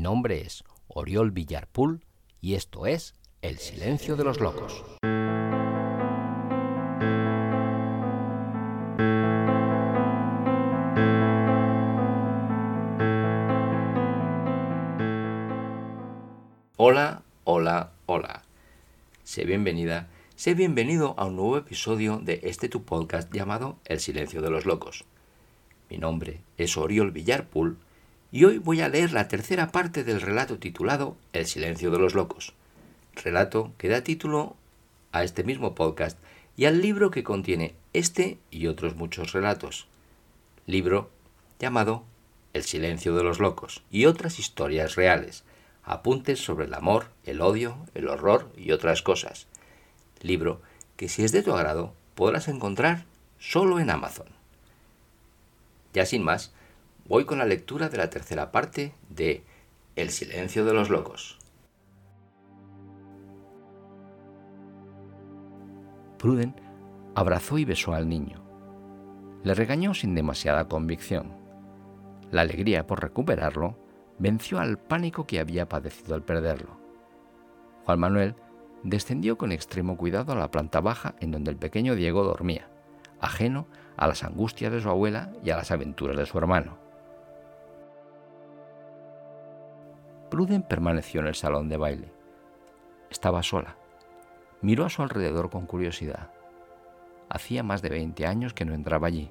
Mi nombre es Oriol Villarpool y esto es El Silencio de los Locos. Hola, hola, hola. Sé bienvenida, sé bienvenido a un nuevo episodio de este tu podcast llamado El Silencio de los Locos. Mi nombre es Oriol Villarpool y hoy voy a leer la tercera parte del relato titulado El silencio de los locos, relato que da título a este mismo podcast y al libro que contiene este y otros muchos relatos. Libro llamado El silencio de los locos y otras historias reales, apuntes sobre el amor, el odio, el horror y otras cosas. Libro que si es de tu agrado podrás encontrar solo en Amazon. Ya sin más, voy con la lectura de la tercera parte de El silencio de los locos. Pruden abrazó y besó al niño. Le regañó sin demasiada convicción. La alegría por recuperarlo venció al pánico que había padecido al perderlo. Juan Manuel descendió con extremo cuidado a la planta baja en donde el pequeño Diego dormía, ajeno a las angustias de su abuela y a las aventuras de su hermano. Pruden permaneció en el salón de baile. Estaba sola. Miró a su alrededor con curiosidad. Hacía más de 20 años que no entraba allí.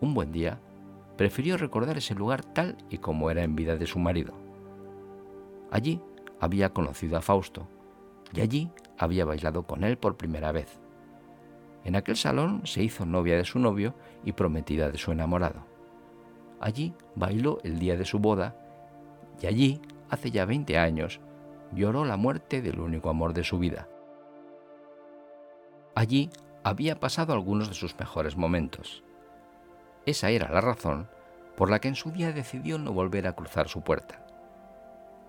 Un buen día, prefirió recordar ese lugar tal y como era en vida de su marido. Allí había conocido a Fausto y allí había bailado con él por primera vez. En aquel salón se hizo novia de su novio y prometida de su enamorado. Allí bailó el día de su boda y allí, hace ya 20 años, lloró la muerte del único amor de su vida. Allí había pasado algunos de sus mejores momentos. Esa era la razón por la que en su día decidió no volver a cruzar su puerta.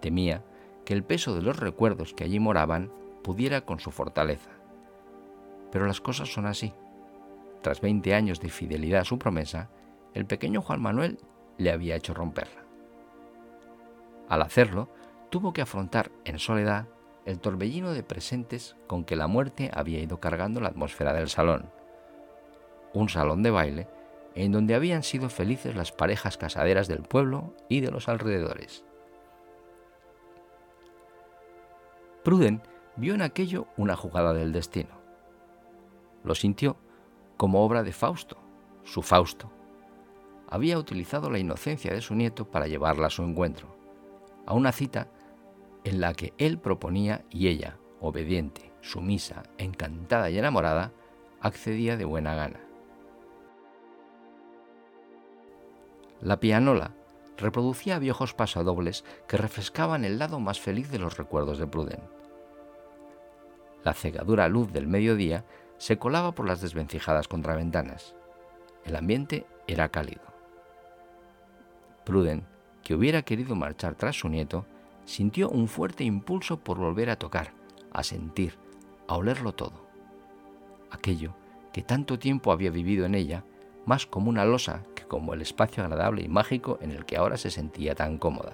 Temía que el peso de los recuerdos que allí moraban pudiera con su fortaleza. Pero las cosas son así. Tras 20 años de fidelidad a su promesa, el pequeño Juan Manuel le había hecho romperla. Al hacerlo, tuvo que afrontar en soledad el torbellino de presentes con que la muerte había ido cargando la atmósfera del salón. Un salón de baile en donde habían sido felices las parejas casaderas del pueblo y de los alrededores. Pruden vio en aquello una jugada del destino. Lo sintió como obra de Fausto, su Fausto. Había utilizado la inocencia de su nieto para llevarla a su encuentro a una cita en la que él proponía y ella, obediente, sumisa, encantada y enamorada, accedía de buena gana. La pianola reproducía viejos pasadobles que refrescaban el lado más feliz de los recuerdos de Pruden. La cegadura luz del mediodía se colaba por las desvencijadas contraventanas. El ambiente era cálido. Pruden que hubiera querido marchar tras su nieto, sintió un fuerte impulso por volver a tocar, a sentir, a olerlo todo. Aquello que tanto tiempo había vivido en ella, más como una losa que como el espacio agradable y mágico en el que ahora se sentía tan cómoda.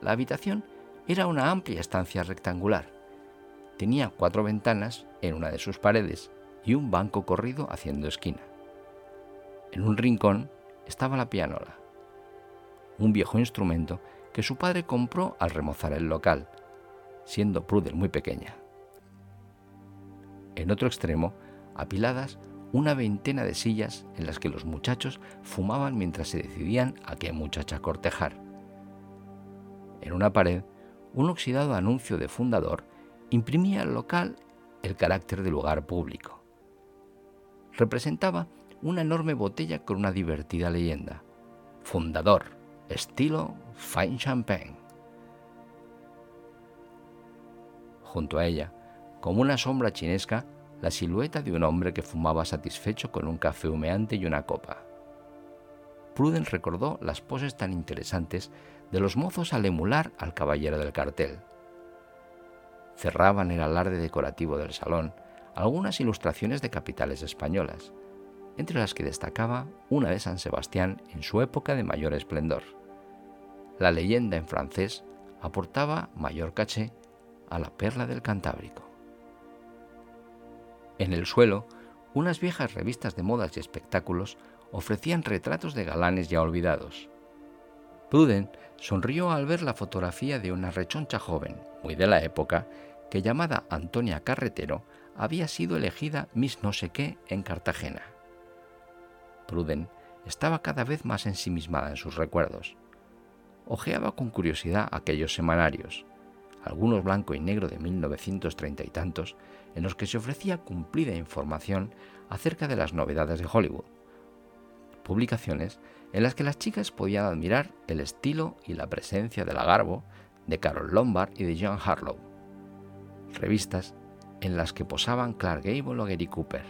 La habitación era una amplia estancia rectangular. Tenía cuatro ventanas en una de sus paredes y un banco corrido haciendo esquina. En un rincón estaba la pianola un viejo instrumento que su padre compró al remozar el local, siendo Pruden muy pequeña. En otro extremo, apiladas una veintena de sillas en las que los muchachos fumaban mientras se decidían a qué muchacha cortejar. En una pared, un oxidado anuncio de fundador imprimía al local el carácter de lugar público. Representaba una enorme botella con una divertida leyenda. Fundador, estilo fine champagne. Junto a ella, como una sombra chinesca, la silueta de un hombre que fumaba satisfecho con un café humeante y una copa. Pruden recordó las poses tan interesantes de los mozos al emular al caballero del cartel. Cerraban el alarde decorativo del salón algunas ilustraciones de capitales españolas, entre las que destacaba una de San Sebastián en su época de mayor esplendor. La leyenda en francés aportaba mayor caché a la perla del Cantábrico. En el suelo, unas viejas revistas de modas y espectáculos ofrecían retratos de galanes ya olvidados. Pruden sonrió al ver la fotografía de una rechoncha joven, muy de la época, que llamada Antonia Carretero había sido elegida Miss no sé qué en Cartagena. Pruden estaba cada vez más ensimismada en sus recuerdos. Ojeaba con curiosidad aquellos semanarios, algunos blanco y negro de 1930 y tantos, en los que se ofrecía cumplida información acerca de las novedades de Hollywood. Publicaciones en las que las chicas podían admirar el estilo y la presencia de la Garbo, de Carol Lombard y de John Harlow. Revistas en las que posaban Clark Gable o Gary Cooper,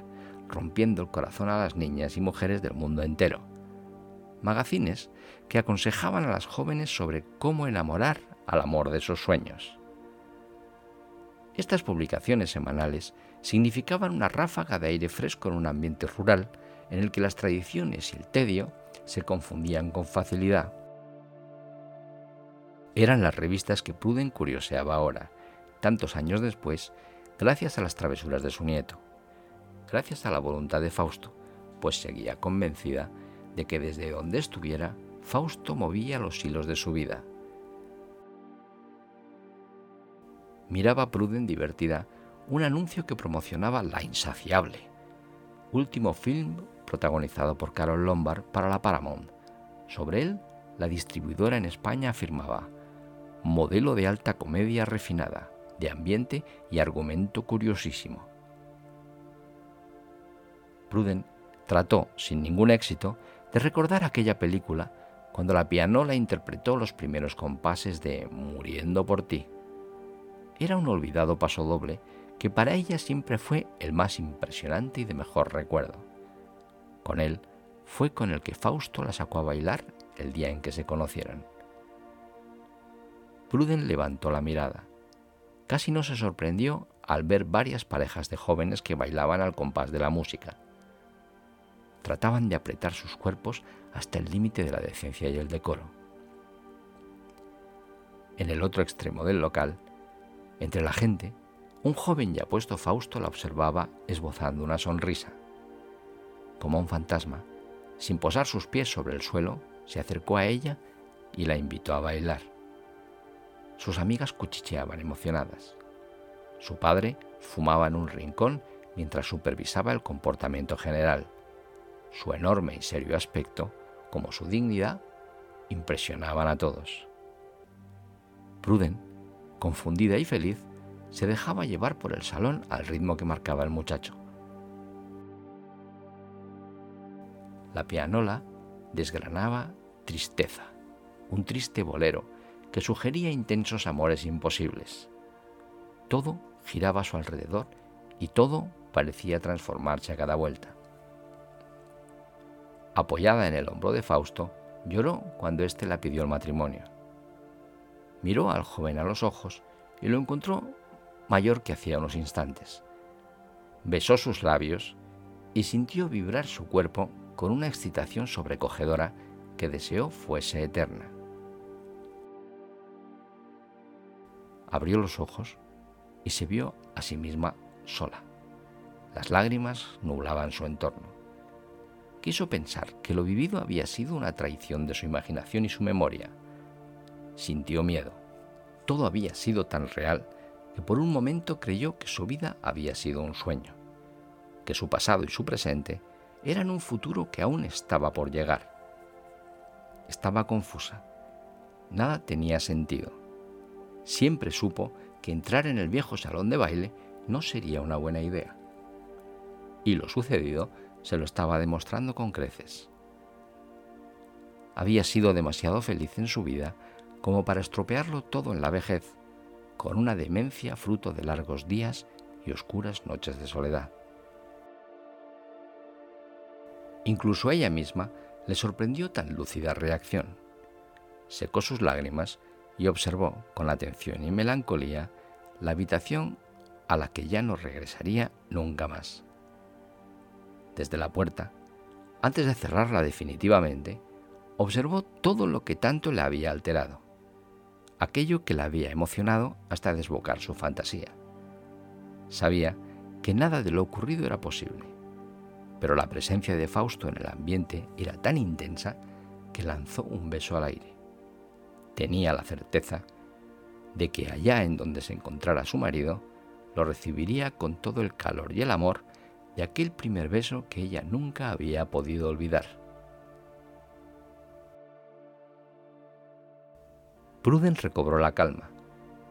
rompiendo el corazón a las niñas y mujeres del mundo entero. Magazines que aconsejaban a las jóvenes sobre cómo enamorar al amor de sus sueños. Estas publicaciones semanales significaban una ráfaga de aire fresco en un ambiente rural en el que las tradiciones y el tedio se confundían con facilidad. Eran las revistas que Pruden curioseaba ahora, tantos años después, gracias a las travesuras de su nieto, gracias a la voluntad de Fausto, pues seguía convencida de que desde donde estuviera, Fausto movía los hilos de su vida. Miraba Pruden divertida un anuncio que promocionaba La Insaciable, último film protagonizado por Carol Lombard para la Paramount. Sobre él, la distribuidora en España afirmaba, modelo de alta comedia refinada, de ambiente y argumento curiosísimo. Pruden trató, sin ningún éxito, de recordar aquella película cuando la pianola interpretó los primeros compases de Muriendo por ti. Era un olvidado paso doble que para ella siempre fue el más impresionante y de mejor recuerdo. Con él fue con el que Fausto la sacó a bailar el día en que se conocieron. Pruden levantó la mirada. Casi no se sorprendió al ver varias parejas de jóvenes que bailaban al compás de la música. Trataban de apretar sus cuerpos hasta el límite de la decencia y el decoro. En el otro extremo del local, entre la gente, un joven y apuesto Fausto la observaba esbozando una sonrisa. Como un fantasma, sin posar sus pies sobre el suelo, se acercó a ella y la invitó a bailar. Sus amigas cuchicheaban emocionadas. Su padre fumaba en un rincón mientras supervisaba el comportamiento general. Su enorme y serio aspecto, como su dignidad, impresionaban a todos. Pruden, confundida y feliz, se dejaba llevar por el salón al ritmo que marcaba el muchacho. La pianola desgranaba tristeza, un triste bolero que sugería intensos amores imposibles. Todo giraba a su alrededor y todo parecía transformarse a cada vuelta. Apoyada en el hombro de Fausto, lloró cuando éste la pidió el matrimonio. Miró al joven a los ojos y lo encontró mayor que hacía unos instantes. Besó sus labios y sintió vibrar su cuerpo con una excitación sobrecogedora que deseó fuese eterna. Abrió los ojos y se vio a sí misma sola. Las lágrimas nublaban su entorno. Quiso pensar que lo vivido había sido una traición de su imaginación y su memoria. Sintió miedo. Todo había sido tan real que por un momento creyó que su vida había sido un sueño, que su pasado y su presente eran un futuro que aún estaba por llegar. Estaba confusa. Nada tenía sentido. Siempre supo que entrar en el viejo salón de baile no sería una buena idea. Y lo sucedido se lo estaba demostrando con creces. Había sido demasiado feliz en su vida como para estropearlo todo en la vejez con una demencia fruto de largos días y oscuras noches de soledad. Incluso a ella misma le sorprendió tan lúcida reacción. Secó sus lágrimas y observó con atención y melancolía la habitación a la que ya no regresaría nunca más. Desde la puerta, antes de cerrarla definitivamente, observó todo lo que tanto le había alterado, aquello que le había emocionado hasta desbocar su fantasía. Sabía que nada de lo ocurrido era posible, pero la presencia de Fausto en el ambiente era tan intensa que lanzó un beso al aire. Tenía la certeza de que allá en donde se encontrara su marido, lo recibiría con todo el calor y el amor de aquel primer beso que ella nunca había podido olvidar. Pruden recobró la calma.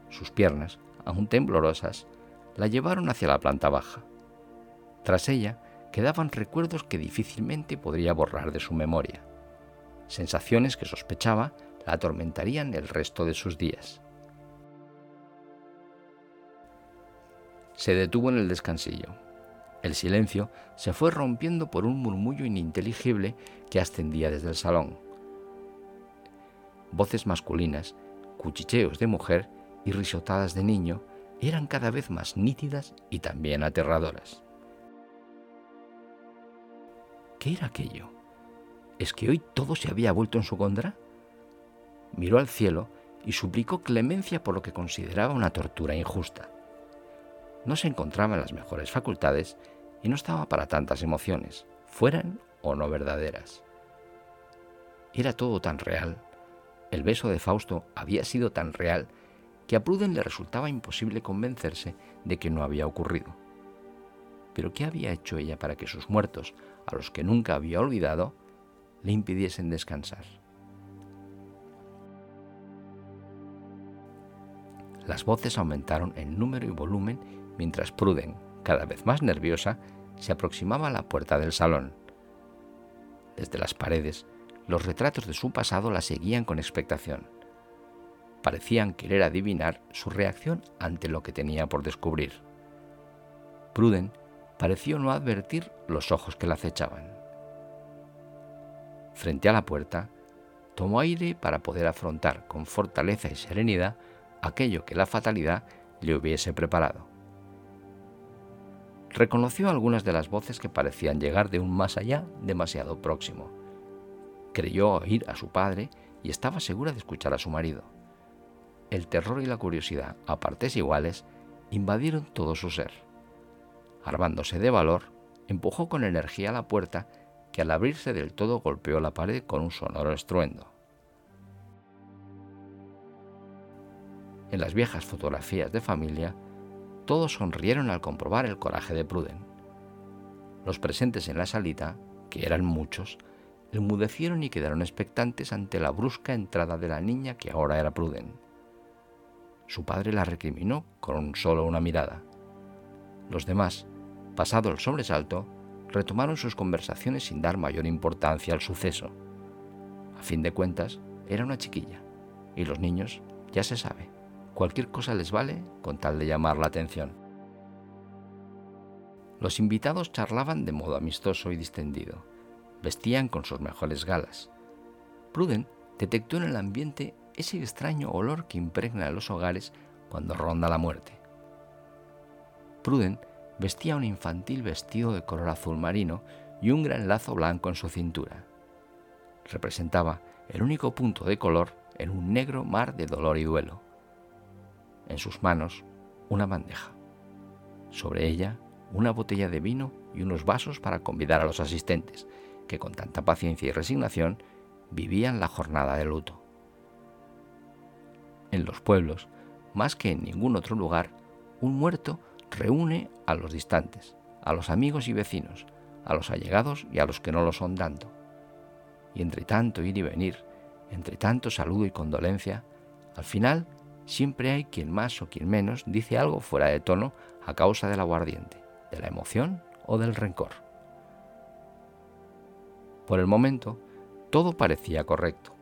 Sus piernas, aún temblorosas, la llevaron hacia la planta baja. Tras ella quedaban recuerdos que difícilmente podría borrar de su memoria, sensaciones que sospechaba la atormentarían el resto de sus días. Se detuvo en el descansillo. El silencio se fue rompiendo por un murmullo ininteligible que ascendía desde el salón. Voces masculinas, cuchicheos de mujer y risotadas de niño eran cada vez más nítidas y también aterradoras. ¿Qué era aquello? ¿Es que hoy todo se había vuelto en su contra? Miró al cielo y suplicó clemencia por lo que consideraba una tortura injusta no se encontraba en las mejores facultades y no estaba para tantas emociones, fueran o no verdaderas. Era todo tan real, el beso de Fausto había sido tan real que a Pruden le resultaba imposible convencerse de que no había ocurrido. Pero ¿qué había hecho ella para que sus muertos, a los que nunca había olvidado, le impidiesen descansar? Las voces aumentaron en número y volumen mientras Pruden, cada vez más nerviosa, se aproximaba a la puerta del salón. Desde las paredes, los retratos de su pasado la seguían con expectación. Parecían querer adivinar su reacción ante lo que tenía por descubrir. Pruden pareció no advertir los ojos que la acechaban. Frente a la puerta, tomó aire para poder afrontar con fortaleza y serenidad aquello que la fatalidad le hubiese preparado reconoció algunas de las voces que parecían llegar de un más allá demasiado próximo. Creyó oír a su padre y estaba segura de escuchar a su marido. El terror y la curiosidad, a partes iguales, invadieron todo su ser. Armándose de valor, empujó con energía la puerta que al abrirse del todo golpeó la pared con un sonoro estruendo. En las viejas fotografías de familia, todos sonrieron al comprobar el coraje de Pruden. Los presentes en la salita, que eran muchos, enmudecieron y quedaron expectantes ante la brusca entrada de la niña que ahora era Pruden. Su padre la recriminó con solo una mirada. Los demás, pasado el sobresalto, retomaron sus conversaciones sin dar mayor importancia al suceso. A fin de cuentas, era una chiquilla, y los niños, ya se sabe, Cualquier cosa les vale con tal de llamar la atención. Los invitados charlaban de modo amistoso y distendido. Vestían con sus mejores galas. Pruden detectó en el ambiente ese extraño olor que impregna los hogares cuando ronda la muerte. Pruden vestía un infantil vestido de color azul marino y un gran lazo blanco en su cintura. Representaba el único punto de color en un negro mar de dolor y duelo en sus manos una bandeja. Sobre ella una botella de vino y unos vasos para convidar a los asistentes, que con tanta paciencia y resignación vivían la jornada de luto. En los pueblos, más que en ningún otro lugar, un muerto reúne a los distantes, a los amigos y vecinos, a los allegados y a los que no lo son tanto. Y entre tanto ir y venir, entre tanto saludo y condolencia, al final siempre hay quien más o quien menos dice algo fuera de tono a causa del aguardiente, de la emoción o del rencor. Por el momento, todo parecía correcto.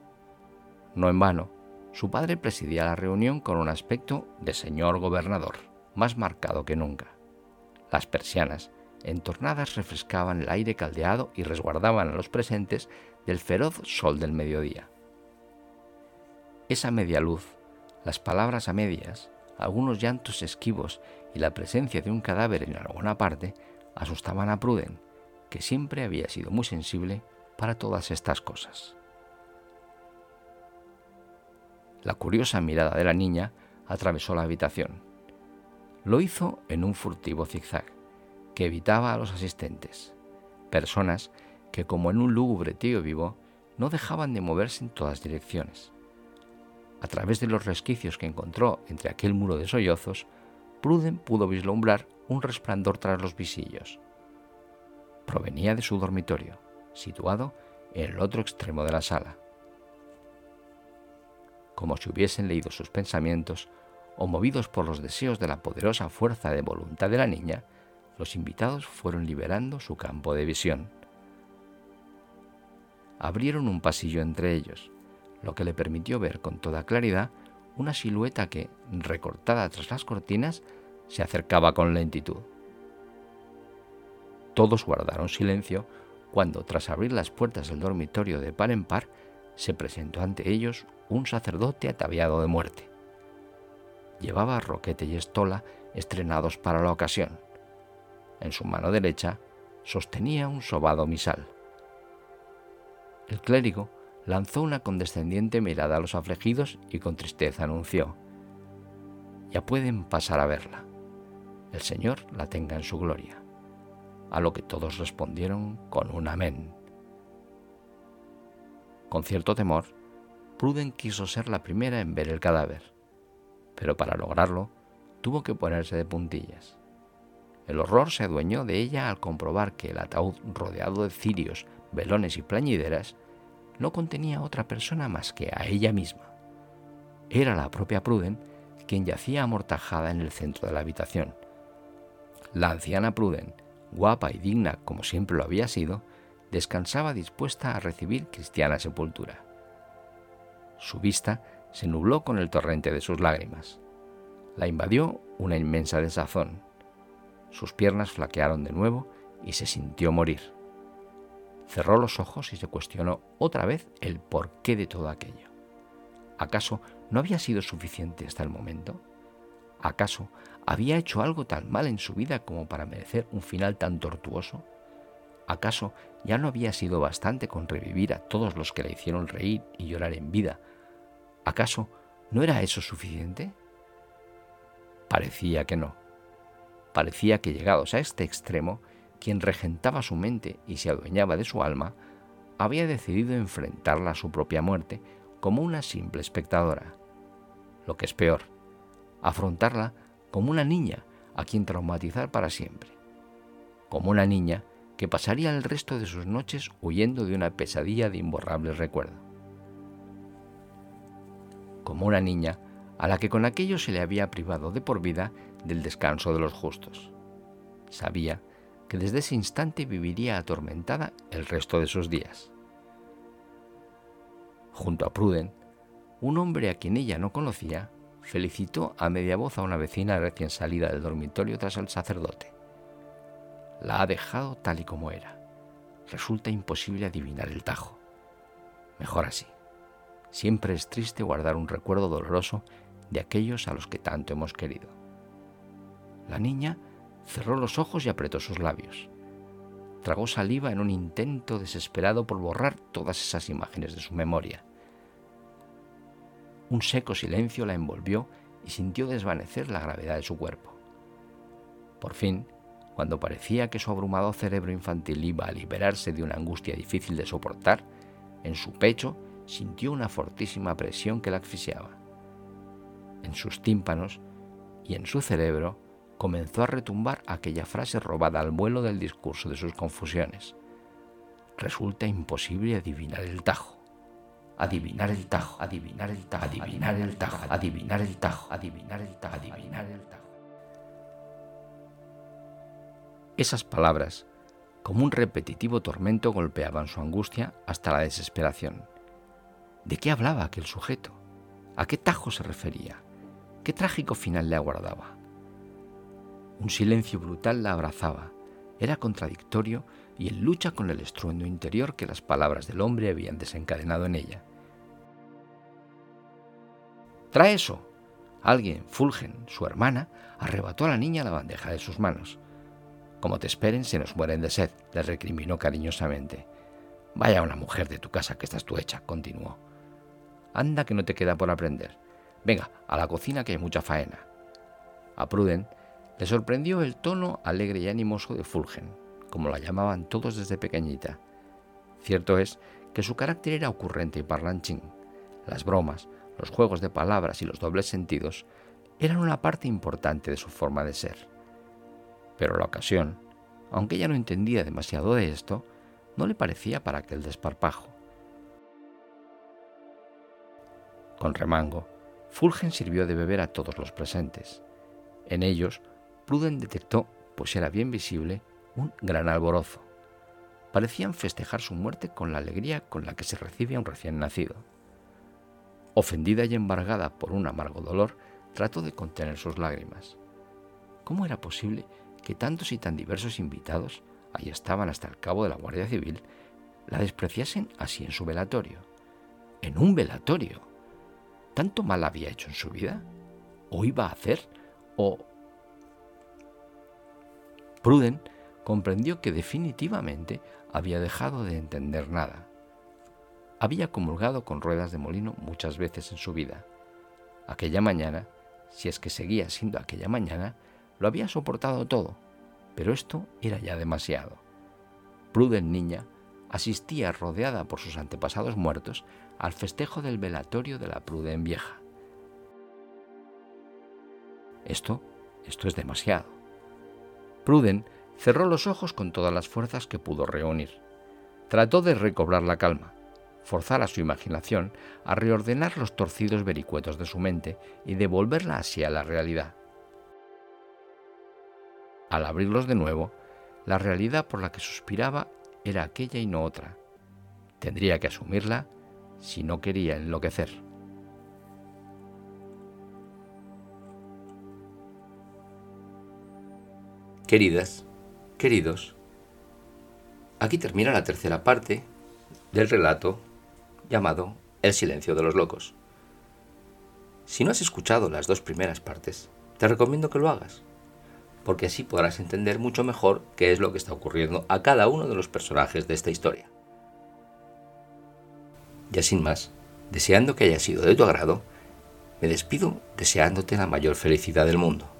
No en vano, su padre presidía la reunión con un aspecto de señor gobernador, más marcado que nunca. Las persianas, entornadas, refrescaban el aire caldeado y resguardaban a los presentes del feroz sol del mediodía. Esa media luz las palabras a medias, algunos llantos esquivos y la presencia de un cadáver en alguna parte asustaban a Pruden, que siempre había sido muy sensible para todas estas cosas. La curiosa mirada de la niña atravesó la habitación. Lo hizo en un furtivo zigzag, que evitaba a los asistentes, personas que como en un lúgubre tío vivo no dejaban de moverse en todas direcciones. A través de los resquicios que encontró entre aquel muro de sollozos, Pruden pudo vislumbrar un resplandor tras los visillos. Provenía de su dormitorio, situado en el otro extremo de la sala. Como si hubiesen leído sus pensamientos o movidos por los deseos de la poderosa fuerza de voluntad de la niña, los invitados fueron liberando su campo de visión. Abrieron un pasillo entre ellos, lo que le permitió ver con toda claridad una silueta que, recortada tras las cortinas, se acercaba con lentitud. Todos guardaron silencio cuando, tras abrir las puertas del dormitorio de par en par, se presentó ante ellos un sacerdote ataviado de muerte. Llevaba roquete y estola estrenados para la ocasión. En su mano derecha sostenía un sobado misal. El clérigo lanzó una condescendiente mirada a los afligidos y con tristeza anunció, Ya pueden pasar a verla. El Señor la tenga en su gloria. A lo que todos respondieron con un amén. Con cierto temor, Pruden quiso ser la primera en ver el cadáver, pero para lograrlo tuvo que ponerse de puntillas. El horror se adueñó de ella al comprobar que el ataúd rodeado de cirios, velones y plañideras no contenía otra persona más que a ella misma. Era la propia Pruden quien yacía amortajada en el centro de la habitación. La anciana Pruden, guapa y digna como siempre lo había sido, descansaba dispuesta a recibir cristiana sepultura. Su vista se nubló con el torrente de sus lágrimas. La invadió una inmensa desazón. Sus piernas flaquearon de nuevo y se sintió morir cerró los ojos y se cuestionó otra vez el porqué de todo aquello. ¿Acaso no había sido suficiente hasta el momento? ¿Acaso había hecho algo tan mal en su vida como para merecer un final tan tortuoso? ¿Acaso ya no había sido bastante con revivir a todos los que la hicieron reír y llorar en vida? ¿Acaso no era eso suficiente? Parecía que no. Parecía que llegados a este extremo, quien regentaba su mente y se adueñaba de su alma, había decidido enfrentarla a su propia muerte como una simple espectadora. Lo que es peor, afrontarla como una niña a quien traumatizar para siempre. Como una niña que pasaría el resto de sus noches huyendo de una pesadilla de imborrable recuerdo. Como una niña a la que con aquello se le había privado de por vida del descanso de los justos. Sabía que desde ese instante viviría atormentada el resto de sus días. Junto a Pruden, un hombre a quien ella no conocía felicitó a media voz a una vecina recién salida del dormitorio tras el sacerdote. La ha dejado tal y como era. Resulta imposible adivinar el tajo. Mejor así. Siempre es triste guardar un recuerdo doloroso de aquellos a los que tanto hemos querido. La niña cerró los ojos y apretó sus labios. Tragó saliva en un intento desesperado por borrar todas esas imágenes de su memoria. Un seco silencio la envolvió y sintió desvanecer la gravedad de su cuerpo. Por fin, cuando parecía que su abrumado cerebro infantil iba a liberarse de una angustia difícil de soportar, en su pecho sintió una fortísima presión que la asfixiaba. En sus tímpanos y en su cerebro comenzó a retumbar aquella frase robada al vuelo del discurso de sus confusiones. Resulta imposible adivinar el tajo. Adivinar el tajo, adivinar el tajo, adivinar el tajo, adivinar el tajo, adivinar el tajo, adivinar el tajo. Esas palabras, como un repetitivo tormento, golpeaban su angustia hasta la desesperación. ¿De qué hablaba aquel sujeto? ¿A qué tajo se refería? ¿Qué trágico final le aguardaba? Un silencio brutal la abrazaba. Era contradictorio y en lucha con el estruendo interior que las palabras del hombre habían desencadenado en ella. Trae eso. Alguien, Fulgen, su hermana, arrebató a la niña la bandeja de sus manos. Como te esperen, se nos mueren de sed, le recriminó cariñosamente. Vaya una mujer de tu casa que estás tú hecha, continuó. anda que no te queda por aprender. Venga, a la cocina que hay mucha faena. A Pruden le sorprendió el tono alegre y animoso de Fulgen, como la llamaban todos desde pequeñita. Cierto es que su carácter era ocurrente y parlanchín. Las bromas, los juegos de palabras y los dobles sentidos eran una parte importante de su forma de ser. Pero la ocasión, aunque ella no entendía demasiado de esto, no le parecía para aquel desparpajo. Con remango, Fulgen sirvió de beber a todos los presentes. En ellos, Pruden detectó, pues era bien visible, un gran alborozo. Parecían festejar su muerte con la alegría con la que se recibe a un recién nacido. Ofendida y embargada por un amargo dolor, trató de contener sus lágrimas. ¿Cómo era posible que tantos y tan diversos invitados, ahí estaban hasta el cabo de la Guardia Civil, la despreciasen así en su velatorio? En un velatorio. ¿Tanto mal había hecho en su vida? ¿O iba a hacer? ¿O... Pruden comprendió que definitivamente había dejado de entender nada. Había comulgado con ruedas de molino muchas veces en su vida. Aquella mañana, si es que seguía siendo aquella mañana, lo había soportado todo, pero esto era ya demasiado. Pruden niña asistía rodeada por sus antepasados muertos al festejo del velatorio de la Pruden vieja. Esto, esto es demasiado. Pruden cerró los ojos con todas las fuerzas que pudo reunir. Trató de recobrar la calma, forzar a su imaginación a reordenar los torcidos vericuetos de su mente y devolverla así a la realidad. Al abrirlos de nuevo, la realidad por la que suspiraba era aquella y no otra. Tendría que asumirla si no quería enloquecer. Queridas, queridos, aquí termina la tercera parte del relato llamado El silencio de los locos. Si no has escuchado las dos primeras partes, te recomiendo que lo hagas porque así podrás entender mucho mejor qué es lo que está ocurriendo a cada uno de los personajes de esta historia. Ya sin más, deseando que haya sido de tu agrado, me despido deseándote la mayor felicidad del mundo.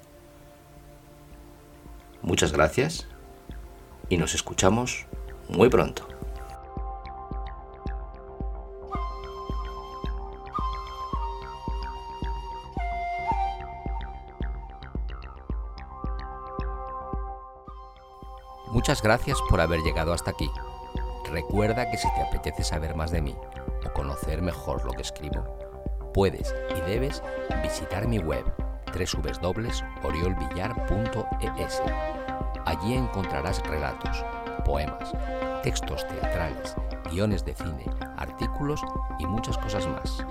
Muchas gracias y nos escuchamos muy pronto. Muchas gracias por haber llegado hasta aquí. Recuerda que si te apetece saber más de mí o conocer mejor lo que escribo, puedes y debes visitar mi web www.oriolvillar.es. Allí encontrarás relatos, poemas, textos teatrales, guiones de cine, artículos y muchas cosas más.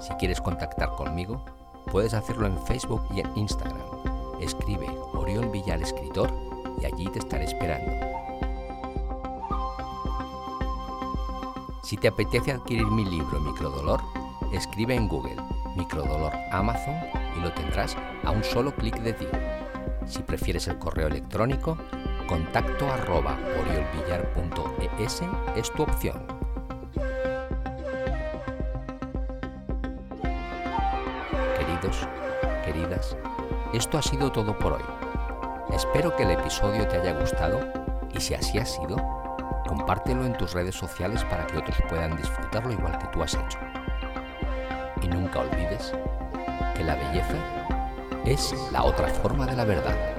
Si quieres contactar conmigo, Puedes hacerlo en Facebook y en Instagram. Escribe Oriol Villar Escritor y allí te estaré esperando. Si te apetece adquirir mi libro Microdolor, escribe en Google Microdolor Amazon y lo tendrás a un solo clic de ti. Si prefieres el correo electrónico, contacto arroba oriolvillar.es es tu opción. queridas, esto ha sido todo por hoy. Espero que el episodio te haya gustado y si así ha sido, compártelo en tus redes sociales para que otros puedan disfrutarlo igual que tú has hecho. Olvides que la belleza es la otra forma de la verdad.